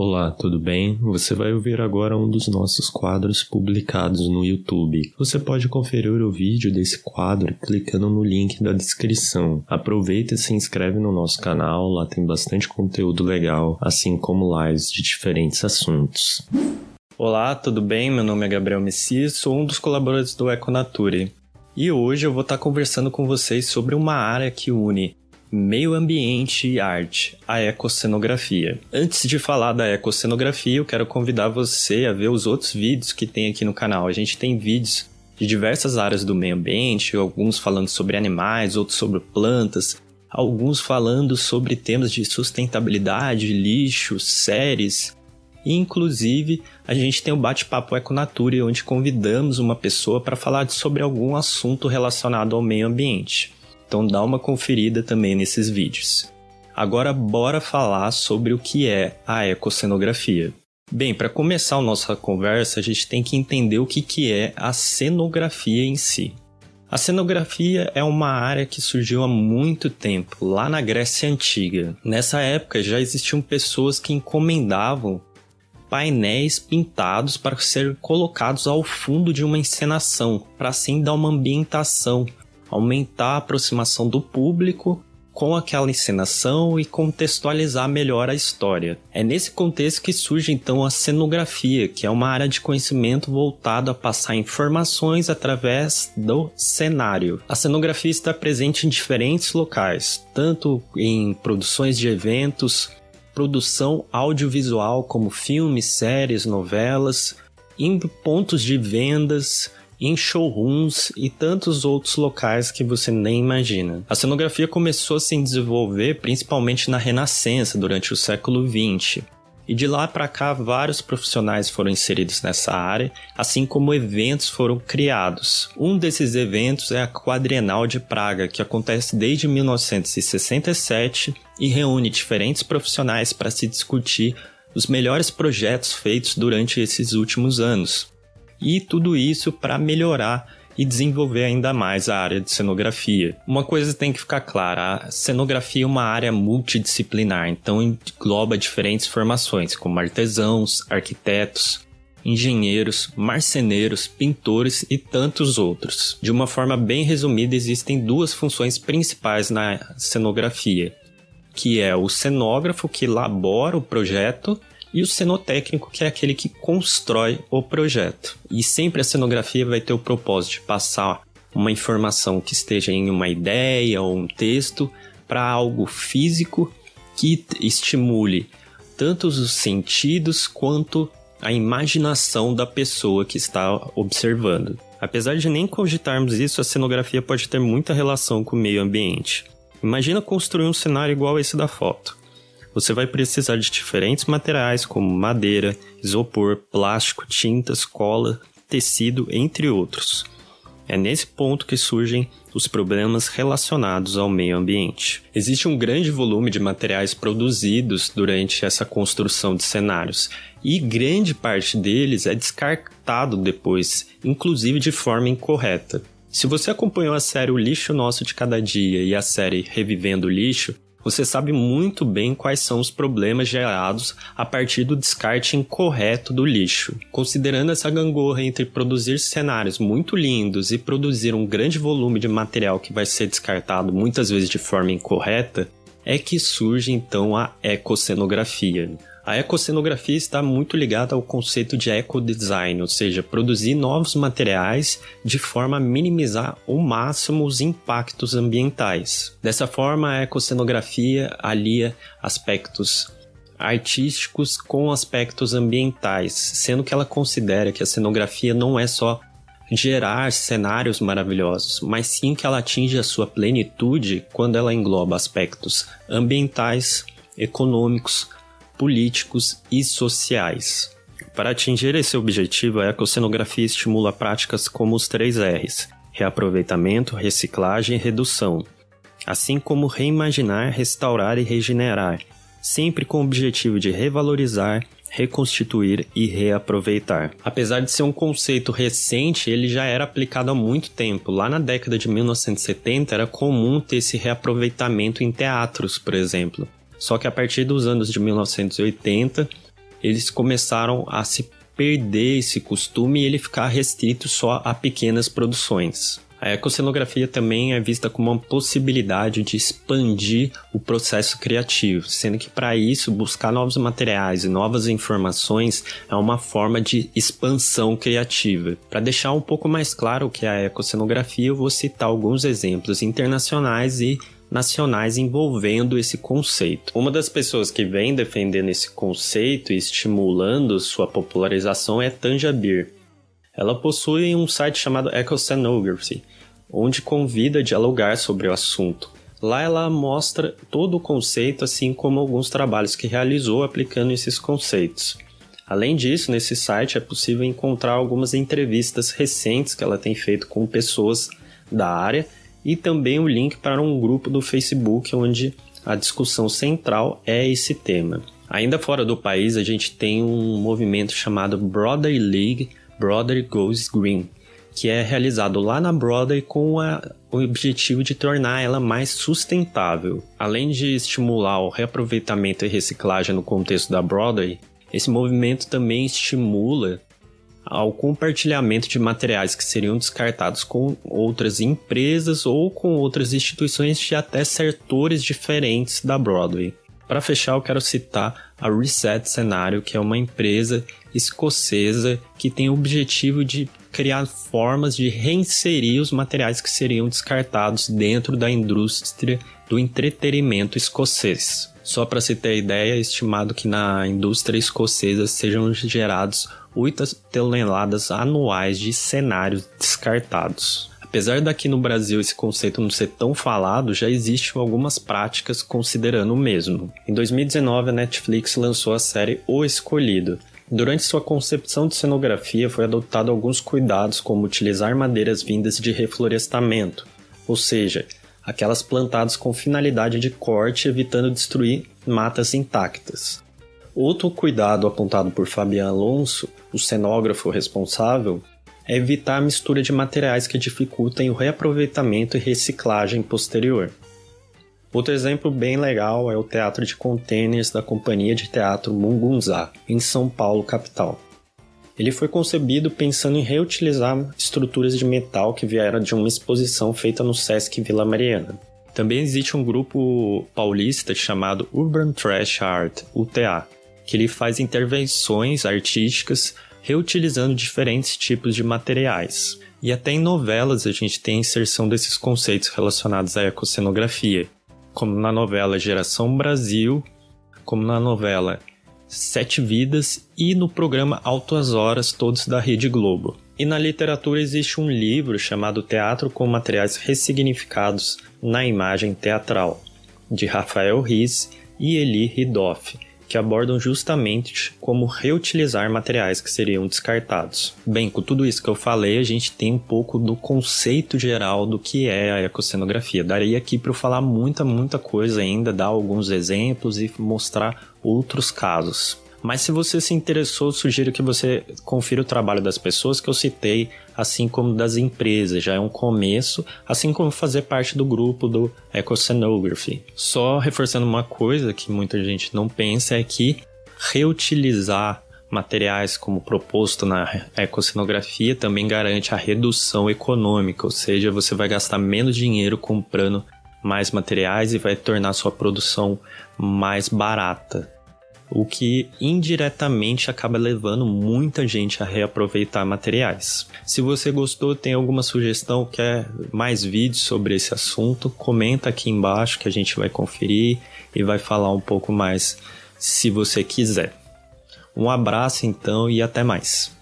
Olá, tudo bem? Você vai ouvir agora um dos nossos quadros publicados no YouTube. Você pode conferir o vídeo desse quadro clicando no link da descrição. Aproveita e se inscreve no nosso canal, lá tem bastante conteúdo legal, assim como lives de diferentes assuntos. Olá, tudo bem? Meu nome é Gabriel Messias, sou um dos colaboradores do Econature. E hoje eu vou estar conversando com vocês sobre uma área que une meio ambiente e arte, a ecocenografia. Antes de falar da ecocenografia, eu quero convidar você a ver os outros vídeos que tem aqui no canal. A gente tem vídeos de diversas áreas do meio ambiente, alguns falando sobre animais, outros sobre plantas, alguns falando sobre temas de sustentabilidade, lixo, séries. Inclusive, a gente tem o bate-papo Econature, onde convidamos uma pessoa para falar sobre algum assunto relacionado ao meio ambiente. Então dá uma conferida também nesses vídeos. Agora bora falar sobre o que é a ecocenografia. Bem, para começar a nossa conversa, a gente tem que entender o que, que é a cenografia em si. A cenografia é uma área que surgiu há muito tempo, lá na Grécia Antiga. Nessa época já existiam pessoas que encomendavam painéis pintados para serem colocados ao fundo de uma encenação, para assim dar uma ambientação, aumentar a aproximação do público com aquela encenação e contextualizar melhor a história. É nesse contexto que surge então a cenografia, que é uma área de conhecimento voltada a passar informações através do cenário. A cenografia está presente em diferentes locais, tanto em produções de eventos, produção audiovisual como filmes, séries, novelas, em pontos de vendas, em showrooms e tantos outros locais que você nem imagina. A cenografia começou a se desenvolver principalmente na Renascença, durante o século XX. E de lá para cá, vários profissionais foram inseridos nessa área, assim como eventos foram criados. Um desses eventos é a Quadrienal de Praga, que acontece desde 1967 e reúne diferentes profissionais para se discutir os melhores projetos feitos durante esses últimos anos e tudo isso para melhorar e desenvolver ainda mais a área de cenografia. Uma coisa tem que ficar clara: a cenografia é uma área multidisciplinar, então engloba diferentes formações, como artesãos, arquitetos, engenheiros, marceneiros, pintores e tantos outros. De uma forma bem resumida, existem duas funções principais na cenografia, que é o cenógrafo que elabora o projeto e o cenotécnico, que é aquele que constrói o projeto. E sempre a cenografia vai ter o propósito de passar uma informação que esteja em uma ideia ou um texto para algo físico que estimule tanto os sentidos quanto a imaginação da pessoa que está observando. Apesar de nem cogitarmos isso, a cenografia pode ter muita relação com o meio ambiente. Imagina construir um cenário igual esse da foto você vai precisar de diferentes materiais como madeira, isopor, plástico, tintas, cola, tecido, entre outros. É nesse ponto que surgem os problemas relacionados ao meio ambiente. Existe um grande volume de materiais produzidos durante essa construção de cenários, e grande parte deles é descartado depois, inclusive de forma incorreta. Se você acompanhou a série O Lixo Nosso de Cada Dia e a série Revivendo o Lixo, você sabe muito bem quais são os problemas gerados a partir do descarte incorreto do lixo. Considerando essa gangorra entre produzir cenários muito lindos e produzir um grande volume de material que vai ser descartado muitas vezes de forma incorreta, é que surge então a ecocenografia. A ecocenografia está muito ligada ao conceito de ecodesign, ou seja, produzir novos materiais de forma a minimizar ao máximo os impactos ambientais. Dessa forma, a ecocenografia alia aspectos artísticos com aspectos ambientais, sendo que ela considera que a cenografia não é só gerar cenários maravilhosos, mas sim que ela atinge a sua plenitude quando ela engloba aspectos ambientais, econômicos, políticos e sociais. Para atingir esse objetivo, a ecocenografia estimula práticas como os três R's: reaproveitamento, reciclagem e redução, assim como reimaginar, restaurar e regenerar, sempre com o objetivo de revalorizar, reconstituir e reaproveitar. Apesar de ser um conceito recente, ele já era aplicado há muito tempo. Lá na década de 1970 era comum ter esse reaproveitamento em teatros, por exemplo. Só que a partir dos anos de 1980 eles começaram a se perder esse costume e ele ficar restrito só a pequenas produções. A ecocenografia também é vista como uma possibilidade de expandir o processo criativo, sendo que para isso buscar novos materiais e novas informações é uma forma de expansão criativa. Para deixar um pouco mais claro o que é a ecocenografia, eu vou citar alguns exemplos internacionais e nacionais envolvendo esse conceito. Uma das pessoas que vem defendendo esse conceito e estimulando sua popularização é Tanja Bir. Ela possui um site chamado Ecocenography, onde convida a dialogar sobre o assunto. Lá ela mostra todo o conceito, assim como alguns trabalhos que realizou aplicando esses conceitos. Além disso, nesse site é possível encontrar algumas entrevistas recentes que ela tem feito com pessoas da área e também o link para um grupo do Facebook onde a discussão central é esse tema. Ainda fora do país, a gente tem um movimento chamado Broadway League, Broadway Goes Green, que é realizado lá na Broadway com a, o objetivo de tornar ela mais sustentável. Além de estimular o reaproveitamento e reciclagem no contexto da Broadway, esse movimento também estimula ao compartilhamento de materiais que seriam descartados com outras empresas ou com outras instituições de até setores diferentes da Broadway. Para fechar, eu quero citar a Reset Cenário, que é uma empresa escocesa que tem o objetivo de criar formas de reinserir os materiais que seriam descartados dentro da indústria do entretenimento escocês. Só para se ter ideia, é estimado que na indústria escocesa sejam gerados 8 toneladas anuais de cenários descartados. Apesar daqui no Brasil esse conceito não ser tão falado, já existem algumas práticas considerando o mesmo. Em 2019, a Netflix lançou a série O Escolhido. Durante sua concepção de cenografia, foi adotado alguns cuidados, como utilizar madeiras vindas de reflorestamento, ou seja, aquelas plantadas com finalidade de corte, evitando destruir matas intactas. Outro cuidado apontado por Fabian Alonso, o cenógrafo responsável, é evitar a mistura de materiais que dificultem o reaproveitamento e reciclagem posterior. Outro exemplo bem legal é o teatro de containers da Companhia de Teatro Mungunzá, em São Paulo, capital. Ele foi concebido pensando em reutilizar estruturas de metal que vieram de uma exposição feita no Sesc Vila Mariana. Também existe um grupo paulista chamado Urban Trash Art, UTA, que ele faz intervenções artísticas reutilizando diferentes tipos de materiais. E até em novelas a gente tem a inserção desses conceitos relacionados à ecocenografia, como na novela Geração Brasil, como na novela Sete Vidas e no programa Altas Horas, todos da Rede Globo. E na literatura existe um livro chamado Teatro com Materiais Ressignificados na Imagem Teatral, de Rafael Riz e Eli Ridoff, que abordam justamente como reutilizar materiais que seriam descartados. Bem, com tudo isso que eu falei, a gente tem um pouco do conceito geral do que é a ecocenografia. Daria aqui para eu falar muita, muita coisa ainda, dar alguns exemplos e mostrar outros casos. Mas se você se interessou, sugiro que você confira o trabalho das pessoas que eu citei, assim como das empresas. Já é um começo, assim como fazer parte do grupo do Ecocenography. Só reforçando uma coisa que muita gente não pensa é que reutilizar materiais como proposto na ecocenografia também garante a redução econômica, ou seja, você vai gastar menos dinheiro comprando mais materiais e vai tornar sua produção mais barata o que indiretamente acaba levando muita gente a reaproveitar materiais. Se você gostou, tem alguma sugestão, quer mais vídeos sobre esse assunto, comenta aqui embaixo que a gente vai conferir e vai falar um pouco mais se você quiser. Um abraço então e até mais.